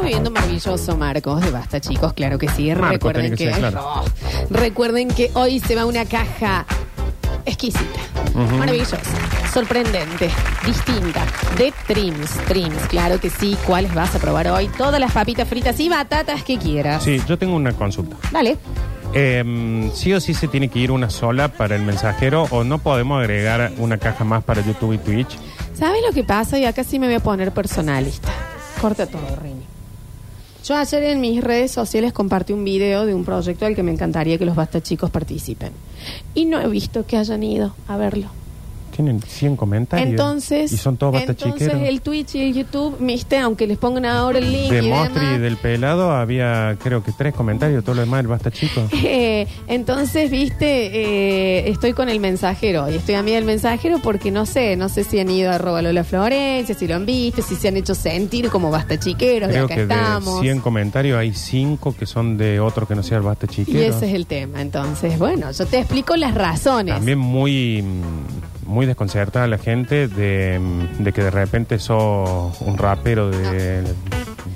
estamos viviendo maravilloso Marcos de Basta, chicos, claro que sí. Recuerden que ser, claro. Oh, recuerden que hoy se va una caja exquisita, maravillosa, sorprendente, distinta, de Trims. Trims, claro que sí. ¿Cuáles vas a probar hoy? Todas las papitas fritas y batatas que quieras. Sí, yo tengo una consulta. Dale. Eh, sí o sí se tiene que ir una sola para el mensajero o no podemos agregar una caja más para YouTube y Twitch. ¿Sabes lo que pasa? Y acá sí me voy a poner personalista. Corta todo, Rini. Yo ayer en mis redes sociales compartí un video de un proyecto al que me encantaría que los basta chicos participen. Y no he visto que hayan ido a verlo. Tienen 100 comentarios. Entonces, Y son todos basta entonces chiqueros. el Twitch y el YouTube, viste, aunque les pongan ahora el link De y Mostri y del pelado había creo que tres comentarios, todo lo demás el basta chico. Eh, entonces, viste, eh, estoy con el mensajero y estoy a mí del mensajero porque no sé, no sé si han ido a arroba Lola Florencia, si lo han visto, si se han hecho sentir como basta chiqueros, de Creo acá que estamos. de 100 comentarios hay 5 que son de otro que no sea el basta Y chiquero. ese es el tema. Entonces, bueno, yo te explico las razones. También muy muy desconcertada la gente de, de que de repente sos un rapero de,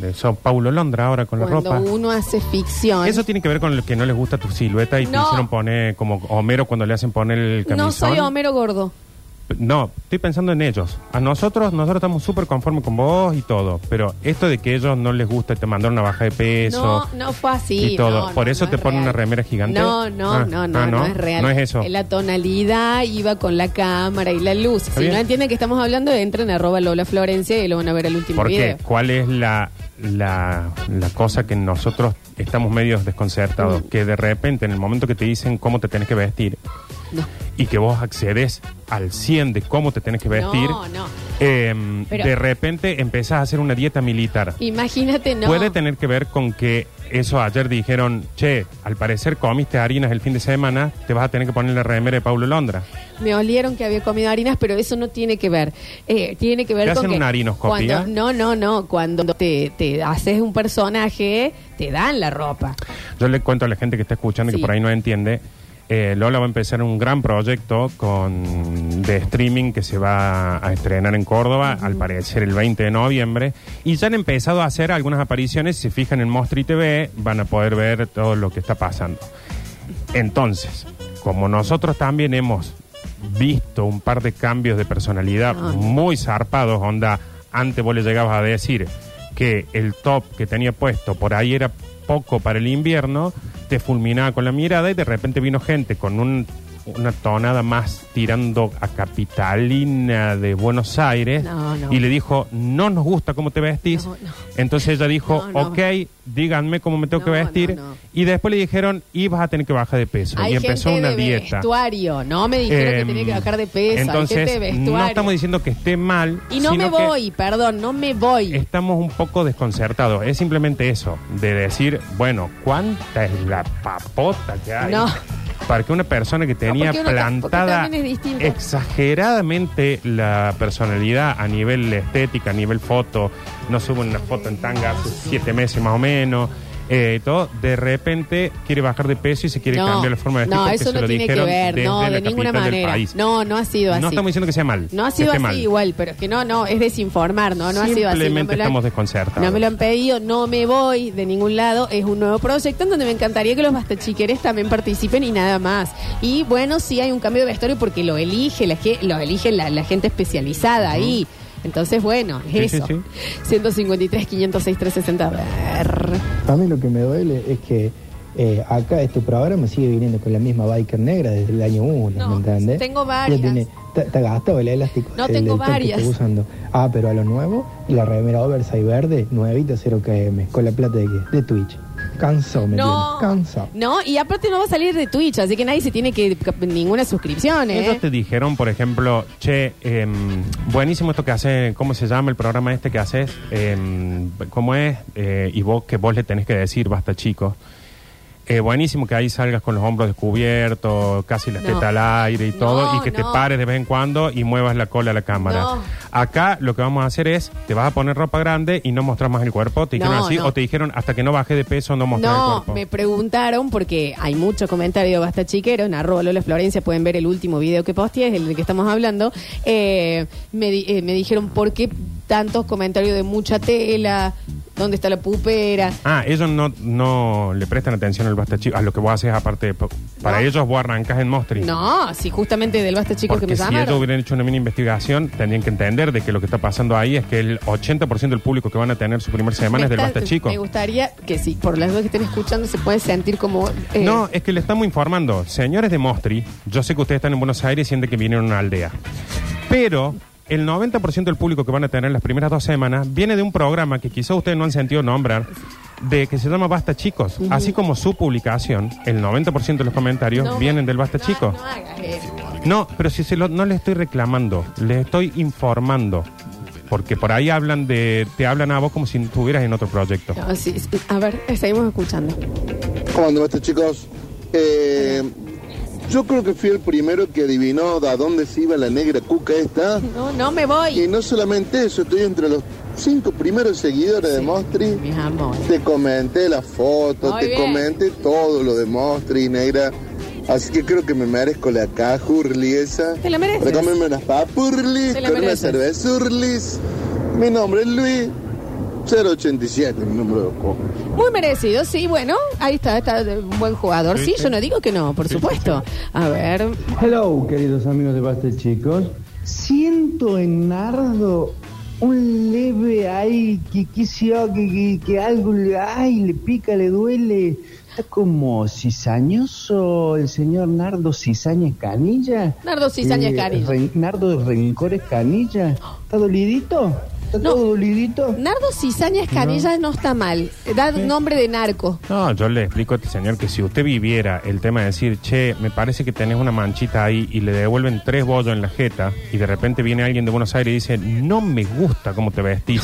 de sos Paulo Londra ahora con la Cuando ropa. uno hace ficción. Eso tiene que ver con lo que no les gusta tu silueta y te No. hicieron poner como Homero cuando le hacen poner el camisón. no soy Homero Gordo. No, estoy pensando en ellos. A nosotros, nosotros estamos súper conformes con vos y todo. Pero esto de que a ellos no les gusta te mandaron una baja de peso. No, no fue así. y todo. no, Por no, eso no te es ponen real. una remera gigante. No, no, Ah, no, no, ah, no, es real. No es eso. La tonalidad iba con la cámara y la luz. Si bien. no entienden que estamos hablando, entren a arroba Lola Florencia y lo van a ver el último ¿Por video. qué? ¿Cuál es la, la, la cosa que nosotros estamos medios desconcertados? Mm. Que de repente, en el momento que te dicen cómo te tenés que vestir No. y que vos accedes al 100 de cómo te tenés que vestir, No, no. eh, Pero- de repente empezás a hacer una dieta militar. Imagínate, no. Puede tener que ver con que eso ayer dijeron, che, al parecer comiste harinas el fin de semana, te vas a tener que poner la remera de Paulo Londra. Me olieron que había comido harinas, pero eso no tiene que ver. Eh, tiene que ver ¿Te con hacen que una cuando- no, no, no. Cuando te, te haces un personaje, te dan la ropa. Yo le cuento a la gente que está escuchando y Sí. que por ahí no entiende. Eh, Lola va a empezar un gran proyecto con de streaming que se va a estrenar en Córdoba, al parecer el 20 de noviembre. Y ya han empezado a hacer algunas apariciones. Si se fijan en Mostri TV, van a poder ver todo lo que está pasando. Entonces, como nosotros también hemos visto un par de cambios de personalidad muy zarpados, onda, antes vos le llegabas a decir que el top que tenía puesto por ahí era poco para el invierno, te fulminaba con la mirada y de repente vino gente con un- una tonada más tirando a capitalina de Buenos Aires No, no. y le dijo, no nos gusta cómo te vestís. No, no. Entonces ella dijo, No, no. ok, díganme cómo me tengo que No, vestir. no, no. Y después le dijeron, y vas a tener que bajar de peso. Hay y empezó gente una de dieta. vestuario. No me dijeron que Em, tenía que bajar de peso. Entonces, Hay gente de vestuario. no estamos diciendo que esté mal. y no sino me que voy, perdón, no me voy. Estamos un poco desconcertados. Es simplemente eso, de decir, bueno, ¿cuánta es la papota que hay? No. Para que una persona que tenía porque porque plantada también es distinto. exageradamente la personalidad a nivel estética, a nivel foto, no sube una foto en tanga hace siete meses más o menos, eh, todo, de repente quiere bajar de peso y se quiere cambiar la forma de vestir no, porque eso se no lo tiene que dijeron ver, desde no, la de ninguna capital del manera. país. No, no ha sido así. No estamos diciendo que sea mal. No ha que sido esté así mal. igual, pero es que no, no, es desinformar, no, no ha sido así. No Simplemente me lo han- estamos desconcertados. No me lo han pedido, no me voy de ningún lado. Es un nuevo proyecto en donde me encantaría que los bastachiqueres también participen y nada más. Y bueno, sí hay un cambio de vestuario porque lo elige la, ge- lo elige la, la gente especializada ahí. Entonces, bueno, es Sí, sí, eso. 153, 506, 360. A ver. A mí lo que me duele es que eh, acá este programa sigue viniendo con la misma biker negra desde el año 1, No, ¿me entiendes? tengo varias. Ya tiene- Está está gastado el elástico. No, el- tengo el top que varias. estoy usando. Ah, pero a lo nuevo, la remera oversize verde, nuevita 0 km, con la plata de qué? De Twitch. Cansado, me No, tiene, cansado. no, y aparte no va a salir de Twitch, así que nadie se tiene que ninguna suscripción, ¿eh? Ellos te dijeron, por ejemplo, che, em, buenísimo esto que hace, ¿cómo se llama el programa este que haces? Em, ¿Cómo es? Eh, y vos que vos le tenés que decir, basta chicos. Eh, buenísimo que ahí salgas con los hombros descubiertos, casi la No. al aire y todo, No, y que te no. pares de vez en cuando y muevas la cola a la cámara. No. Acá lo que vamos a hacer es, te vas a poner ropa grande y no mostrar más el cuerpo, te dijeron No, así, no. o te dijeron hasta que no baje de peso no mostrar el No, cuerpo. me preguntaron porque hay mucho comentario de Basta Chiquero en arroba Lola Florencia, pueden ver el último video que posteé, es el del que estamos hablando. Eh, me, di- eh, me dijeron, ¿por qué tantos comentarios de mucha tela? Dónde está la pupera. Ah, ellos no, no le prestan atención al basta chico. A lo que vos haces aparte. de- Para No. ellos vos arrancas en Mostri. No, sí, justamente del basta chicos que Porque me si ellos llamaron. hubieran hecho una mini investigación, tendrían que entender de que lo que está pasando ahí es que el 80% del público que van a tener su primer semana es del Basta Chico. Me gustaría que sí, por las dos que estén escuchando se puede sentir como... eh, No, es que le estamos informando. Señores de Mostri, yo sé que ustedes están en Buenos Aires y sienten que vinieron a una aldea. Pero el 90% del público que van a tener las primeras dos semanas viene de un programa que quizá ustedes no han sentido nombrar, de que se llama Basta Chicos. Así como su publicación, el 90% de los comentarios no, vienen del Basta no, Chico. No, hagas eso. No, pero si se lo, no le estoy reclamando, le estoy informando. Porque por ahí hablan de, te hablan a vos como si estuvieras en otro proyecto. No, sí, sí. A ver, seguimos escuchando. ¿Cómo andan estos chicos? Eh, yo creo que fui el primero que adivinó a dónde se iba la negra cuca esta. No, no me Y voy. no solamente eso, estoy entre los cinco primeros seguidores de Mostri. Mis amores. Te comenté la foto, Muy te bien. comenté todo lo de Mostri, negra. Así que creo que me merezco la cajurli esa. Te la mereces. Para comerme unas papurlis con una mereces. cervezurlis. Mi nombre es Luis. 087, mi número de juego. Muy merecido, sí, bueno, ahí está, está de un buen jugador. Sí, yo no digo que no, por supuesto. A ver, Hello, queridos amigos de Basta Chicos. Siento en Nardo un leve ahí, que, que, que, que, que algo le, ay, le pica, le duele. Está como cizañoso el señor Nardo Cizaña Canilla. Nardo Cizaña Canilla. Ren- Nardo de Rencores Canilla. ¿Está dolidito? ¿Está No. todo dolidito? Nardo Cizaña Escanilla no. está mal. Da nombre de narco. No, yo le explico a este señor que si usted viviera el tema de decir, che, me parece que tenés una manchita ahí y le devuelven tres bollos en la jeta y de repente viene alguien de Buenos Aires y dice, no me gusta cómo te vestís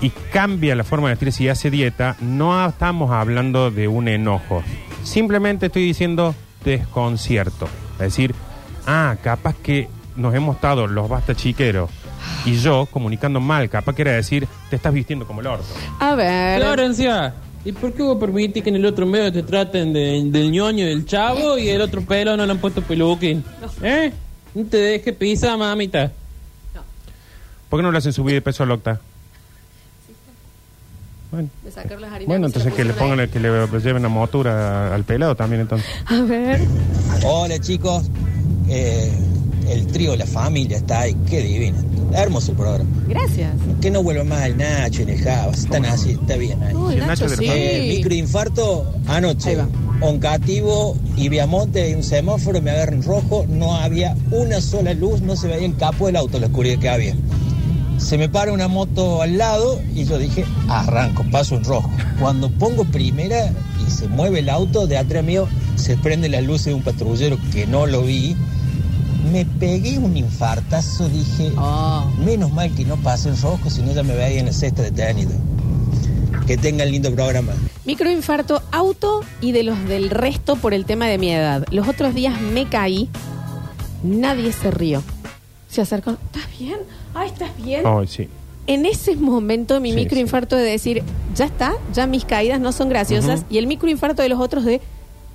y cambia la forma de vestir si hace dieta, no estamos hablando de un enojo. Simplemente estoy diciendo desconcierto. Es decir, ah, capaz que nos hemos estado los basta chiqueros y yo comunicando mal, capaz que era decir, te estás vistiendo como el orto. A ver. Florencia, ¿y por qué vos permitís que en el otro medio te traten de- del ñoño del chavo y el otro pelo no le han puesto peluquín? ¿Eh? No te dejes pisar, mamita. ¿Por qué no le hacen subir de peso al octa? Bueno, De sacar las harinas bueno, que se entonces que le la pongan, que le lleven a motura al pelado también entonces. A ver. Hola chicos, Eh, el trío La Familia está ahí, qué divino. Hermoso el programa. Gracias. Que no vuelva más el Nacho y el Java, están así, está bien ahí. Uy, el Nacho, Nacho de sí. Eh, microinfarto Ahí anoche. va. Oncativo y Viamonte en un semáforo, me agarran rojo, no había una sola luz, no se veía el capo del auto, la oscuridad que había. Se me para una moto al lado y yo dije, arranco, paso en rojo. Cuando pongo primera y se mueve el auto, de atrás mío se prende las luces de un patrullero que no lo vi. Me pegué un infartazo, dije, Oh. menos mal que no pasé en rojo, si no ya me veía en el cesta detenido. Que tengan lindo programa. Microinfarto auto y de los del resto por el tema de mi edad. Los otros días me caí, nadie se rió. Se acercó, ¿estás bien? Ay, ¿estás bien? Ay, sí. En ese momento mi Sí, microinfarto de decir, ya está, ya mis caídas no son graciosas. Y el microinfarto de los otros de,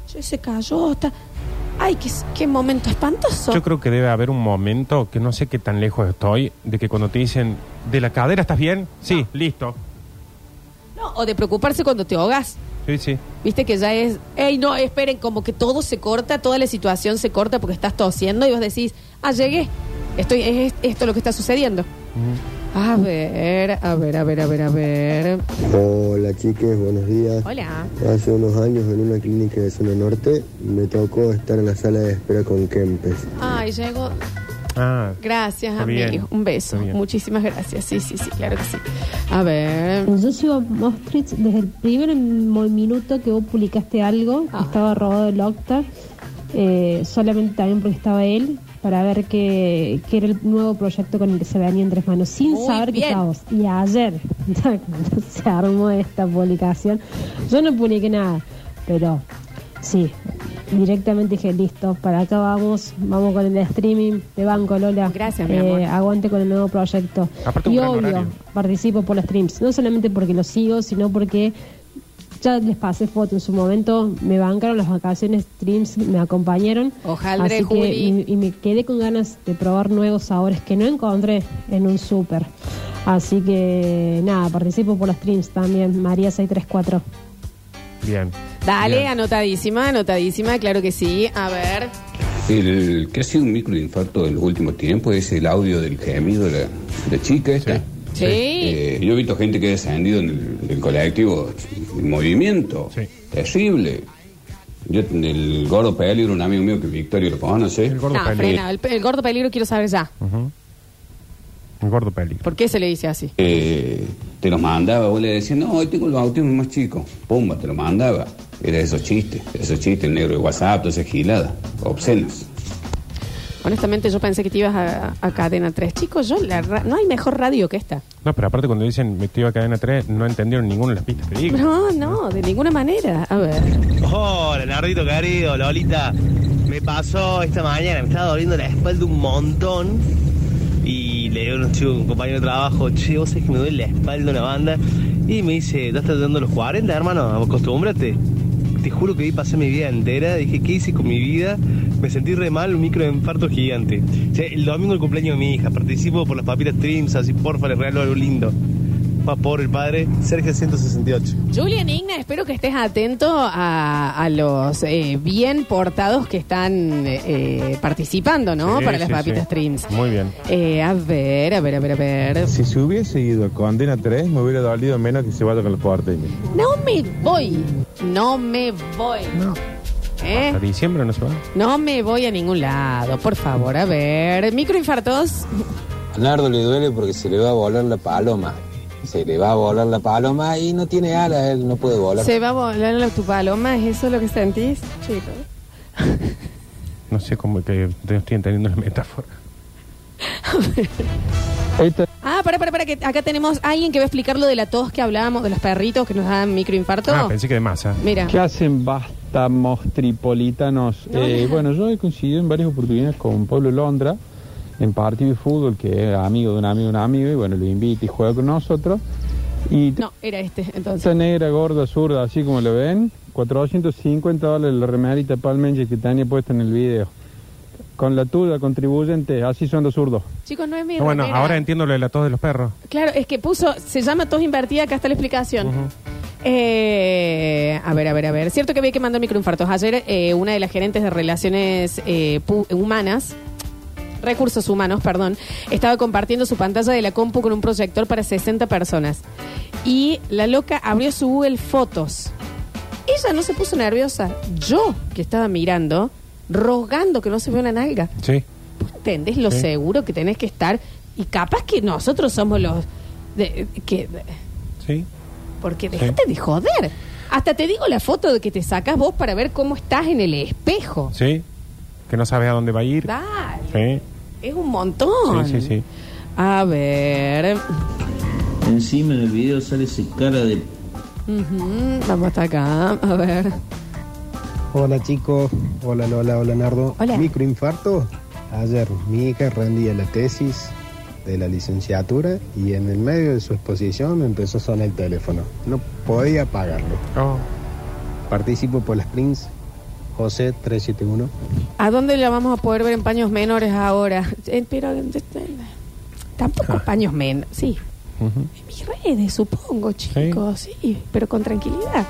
"Che, se cayó, está... Ay, qué, qué momento espantoso. Yo creo que debe haber un momento, que no sé qué tan lejos estoy, de que cuando te dicen, ¿de la cadera estás bien? Sí, listo. No, o de preocuparse cuando te ahogas. Sí, sí. Viste que ya es, ey, no, esperen, como que todo se corta, toda la situación se corta porque estás tosiendo y vos decís, ah, llegué. Estoy, es esto lo que está sucediendo. A ver, a ver, a ver, a ver, a ver. Hola chiques, buenos días. Hola. Hace unos años en una clínica de zona norte me tocó estar en la sala de espera con Kempes. Ay, llegó. Ah, Gracias, Está amigo. bien, Un beso. está bien. Muchísimas gracias. Sí, sí, sí, claro que sí. A ver. Yo sigo a Mostrich desde el primer mo- minuto que vos publicaste algo, Ah. estaba robado el Octa, eh, solamente también porque estaba él, para ver qué, qué era el nuevo proyecto con el que se venía en tres manos, sin Muy saber bien. que estaba vos. Y ayer se armó esta publicación. Yo no publiqué nada, pero sí, directamente dije, listo, para acá vamos, vamos con el streaming de Banco Lola. Gracias, mi Eh, amor. Aguante con el nuevo proyecto. Aparte y obvio, horario. participo por los streams, no solamente porque los sigo, sino porque Ya les pasé foto en su momento, me bancaron las vacaciones, streams, me acompañaron. Ojalá, Así que, y, y me quedé con ganas de probar nuevos sabores que no encontré en un súper. Así que nada, participo por las streams también, María 634. Bien. Dale, Bien. anotadísima, anotadísima, claro que sí. A ver. El que ha sido un microinfarto en los últimos tiempos es el audio del gemido de la, la chica esta. Sí. Eh, yo he visto gente que ha descendido en el, del colectivo en movimiento. Terrible. Yo, el gordo peligro, un amigo mío que Victorio lo conoce. El gordo No, frena. El, el gordo peligro quiero saber ya. Un gordo peligro. ¿Por qué se le dice así? Eh, te los mandaba, vos le decías, no, hoy tengo el bautismo más chico. Pumba, te lo mandaba. Era esos chistes, esos chistes, el negro de WhatsApp, todas esas giladas, obscenas. Honestamente, yo pensé que te ibas a, a Cadena 3. Chicos, yo la ra- no hay mejor radio que esta. No, pero aparte cuando dicen metido a cadena 3, no entendieron ninguna de las pistas que digo. No, no, de ninguna manera. A ver. Hola, Nardito querido, Lolita. Me pasó esta mañana, me estaba doliendo la espalda un montón. Y le digo a un chico, un compañero de trabajo, che, vos sabés que me duele la espalda una banda. Y me dice, ¿ya estás dando los 40, hermano? Acostúmbrate. Te juro que vi pasar mi vida entera. Dije, ¿qué hice con mi vida? Me sentí re mal, un microinfarto gigante. Che, el domingo el cumpleaños de mi hija. Participo por las papitas Trims, así porfa, le regalo algo lindo. Va por el padre, Sergio 168. Julian Igna, espero que estés atento a, a los eh, bien portados que están eh, participando, ¿no? Sí, Para las sí, papitas sí. streams. Muy bien. Eh, a ver, a ver, a ver, a ver. Si se hubiese ido a Condena 3, me hubiera dolido menos que se vaya con los porteños. No me voy. No me voy. ¿Eh? ¿Hasta diciembre no se va? No me voy a ningún lado, por favor. A ver, microinfartos. A Nardo le duele porque se le va a volar la paloma. Se le va a volar la paloma y no tiene alas, él no puede volar. ¿Se va a volar la- tu paloma? ¿Es eso lo que sentís? Chicos. No sé cómo que no estoy entendiendo la metáfora. Ah, para, para, para, que acá tenemos a alguien que va a explicar lo de la tos que hablábamos, de los perritos que nos dan microinfarto. Ah, pensé que de masa. Mira. ¿Qué hacen bastamos tripolitanos? Eh, bueno, yo he coincidido en varias oportunidades con Pablo Londra en partido de fútbol, que es amigo de un amigo de un amigo, y bueno, lo invita y juega con nosotros. Y No, era este, entonces. esta negra, gorda, zurda, así como lo ven, 450 dólares la remerita palmenche que tenía puesta en el video. Con la tuya contribuyente, así son los zurdos. Chicos, no es mi No, bueno, remera. ahora entiendo lo de la tos de los perros. Claro, es que puso, se llama tos invertida, acá está la explicación. Eh, a ver, a ver, a ver. Cierto que había que mandar microinfartos. Ayer eh, una de las gerentes de relaciones eh, pu- humanas, recursos humanos, perdón, estaba compartiendo su pantalla de la compu con un proyector para 60 personas. Y la loca abrió su Google Fotos. Ella no se puso nerviosa. Yo, que estaba mirando, rogando que no se vea una nalga. Sí. ¿Entendés lo Sí. seguro que tenés que estar? Y capaz que nosotros somos los... De, que, Sí. porque déjate de joder. Hasta te digo la foto de que te sacas vos para ver cómo estás en el espejo. Sí. Que no sabes a dónde va a ir. Dale, Sí. es un montón. Sí, sí, sí. A ver. Encima en el video sale ese cara de Ujú, Vamos hasta acá. A ver. Hola chicos, hola Lola, hola Nardo. Hola. Microinfarto. Ayer mi hija rendía la tesis de la licenciatura y en el medio de su exposición me empezó a sonar el teléfono. No podía pagarlo. Oh. Participo por las Prince, José 371. ¿A dónde la vamos a poder ver en paños menores ahora? Eh, pero eh, tampoco paños menores. Sí, mis redes, supongo, chicos. Sí. pero con tranquilidad.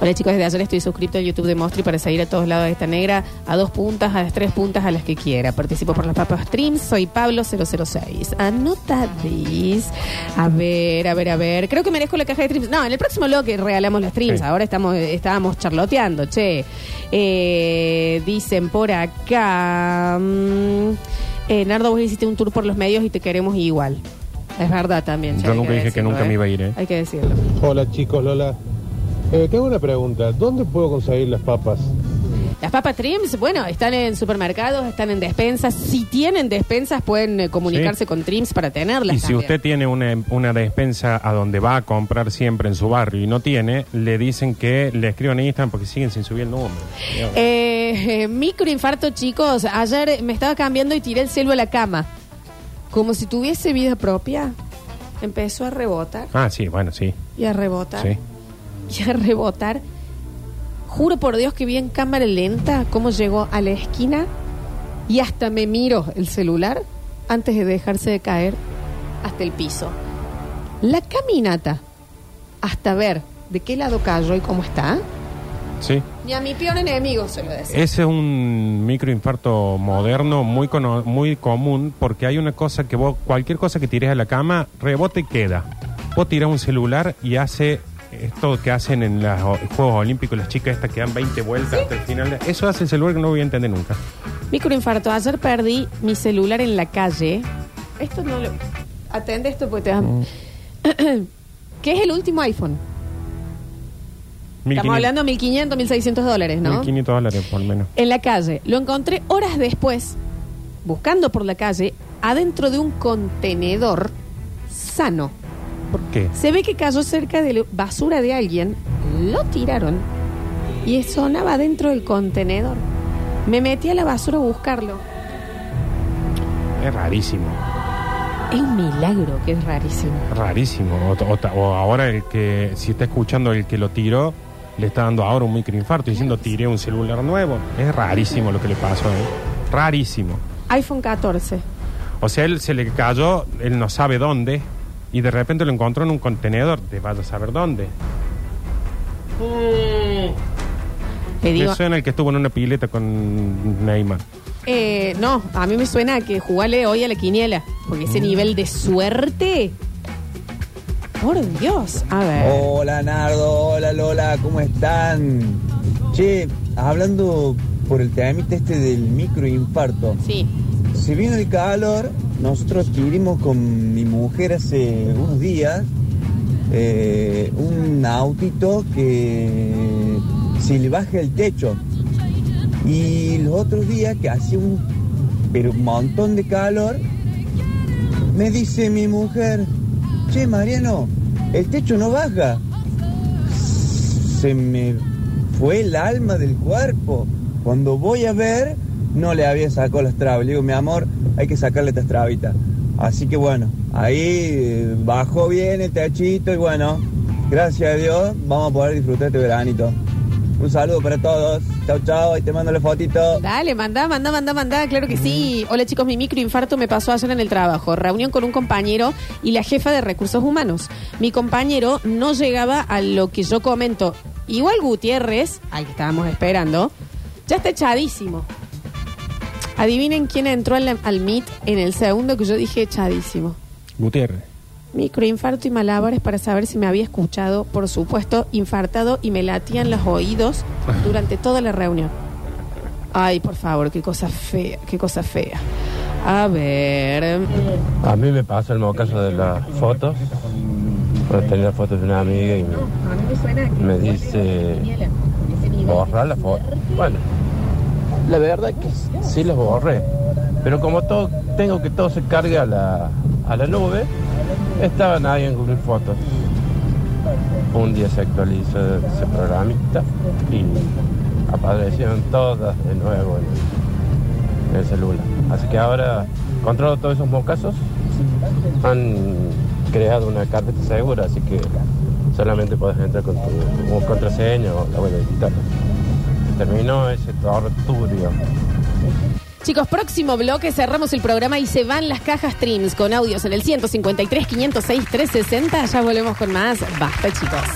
Hola, chicos, desde ayer estoy suscrito al YouTube de Mostri para seguir a todos lados de esta negra, a dos puntas, a las tres puntas, a las que quiera. Participo por las papas streams, soy Pablo006. Anotadís. A ver, a ver, a ver. Creo que merezco la caja de streams. No, en el próximo bloque regalamos las streams. Sí. Ahora estamos, estábamos charloteando, che. Eh, dicen por acá. mm, eh, Nardo, vos hiciste un tour por los medios y te queremos igual. Es verdad también. che, Yo hay nunca dije que decirlo, nunca me iba a ir, ¿eh? Hay que decirlo. Hola chicos, Lola. Eh, tengo una pregunta. ¿Dónde puedo conseguir las papas? Las papas Trims, bueno, están en supermercados, están en despensas. Si tienen despensas, pueden eh, comunicarse Sí. con Trims para tenerlas. Y si también. usted tiene una, una despensa a donde va a comprar siempre en su barrio y no tiene, le dicen que le escriban en Instagram porque siguen sin subir el número. Eh, eh, microinfarto, chicos. Ayer me estaba cambiando y tiré el celo a la cama. Como si tuviese vida propia. Empezó a rebotar Ah, sí, bueno, sí. y a rebotar. Sí. y a rebotar. Juro por Dios que vi en cámara lenta cómo llegó a la esquina y hasta me miro el celular antes de dejarse de caer hasta el piso. La caminata hasta ver de qué lado cayó y cómo está. Sí. Ni a mi peor enemigo se lo decía. Ese es un microinfarto moderno muy cono- muy común porque hay una cosa que vos, cualquier cosa que tires a la cama, rebota y queda. Vos tirás un celular y hace esto que hacen en los Juegos Olímpicos, las chicas estas que dan 20 vueltas hasta el final. Eso hace el celular que no voy a entender nunca. Microinfarto. Ayer perdí mi celular en la calle. Esto no lo. Atende esto porque te Mm. vas. ¿Qué es el último iPhone? Estamos 1500 hablando de 1500, 1600 dólares, ¿no? 1500 dólares por lo menos. En la calle. Lo encontré horas después, buscando por la calle, adentro de un contenedor sano. ¿Por qué? Se ve que cayó cerca de la basura de alguien, lo tiraron y sonaba dentro del contenedor. Me metí a la basura a buscarlo. Es rarísimo. Es un milagro que es rarísimo. Rarísimo. O, o- o ahora el que, si está escuchando el que lo tiró, le está dando ahora un microinfarto diciendo tiré un celular nuevo. Es rarísimo lo que le pasó. ¿eh? Rarísimo. iPhone 14. O sea, él se le cayó, él no sabe dónde, y de repente lo encontró en un contenedor, de vaya a saber dónde. Digo, Me suena el que estuvo en una pileta con Neymar. eh, no, a mí me suena a que jugale hoy a la quiniela, porque ese nivel de suerte. Por Dios, a ver. Hola Nardo, hola Lola, ¿cómo están? Che, hablando por el temita este del microinfarto. Sí. Si viene el calor, nosotros adquirimos con mi mujer hace unos días eh, un autito que se le baja el techo. Y los otros días que hacía un pero un montón de calor, me dice mi mujer, che Mariano, el techo no baja. Se me fue el alma del cuerpo. Cuando voy a ver, no le había sacado las trabas. Le digo, mi amor, hay que sacarle estas trabitas. Así que bueno, ahí eh, bajó bien el techito y bueno, gracias a Dios vamos a poder disfrutar este veranito. Un saludo para todos. Chau, chau. Y te mando la fotito. Dale, manda, manda, manda, manda, claro que sí. Hola chicos, mi microinfarto me pasó ayer en el trabajo. Reunión con un compañero y la jefa de recursos humanos. Mi compañero no llegaba a lo que yo comento. Igual Gutiérrez, al que estábamos esperando, ya está echadísimo. Adivinen quién entró al, al Meet en el segundo que yo dije echadísimo. Gutiérrez. Microinfarto y malabares para saber si me había escuchado, por supuesto, infartado y me latían los oídos durante toda la reunión. Ay, por favor, qué cosa fea, qué cosa fea. A ver. A mí me pasa el mocaso de las fotos. Cuando tenía las fotos de una amiga y me, dice, borrar la foto. Bueno, la verdad que sí las borré. Pero como todo, tengo que todo se cargue a la, a la nube, estaban ahí en Google Fotos. Un día se actualizó ese programita y aparecieron todas de nuevo en, el celular. Así que ahora controlo todos esos mocazos. Han creado una carpeta segura, así que solamente puedes entrar con tu contraseña o la huella digital. Se terminó ese torturio. Chicos, próximo bloque, cerramos el programa y se van las cajas streams con audios en el 153, 506, 360. Ya volvemos con más. Basta, chicos.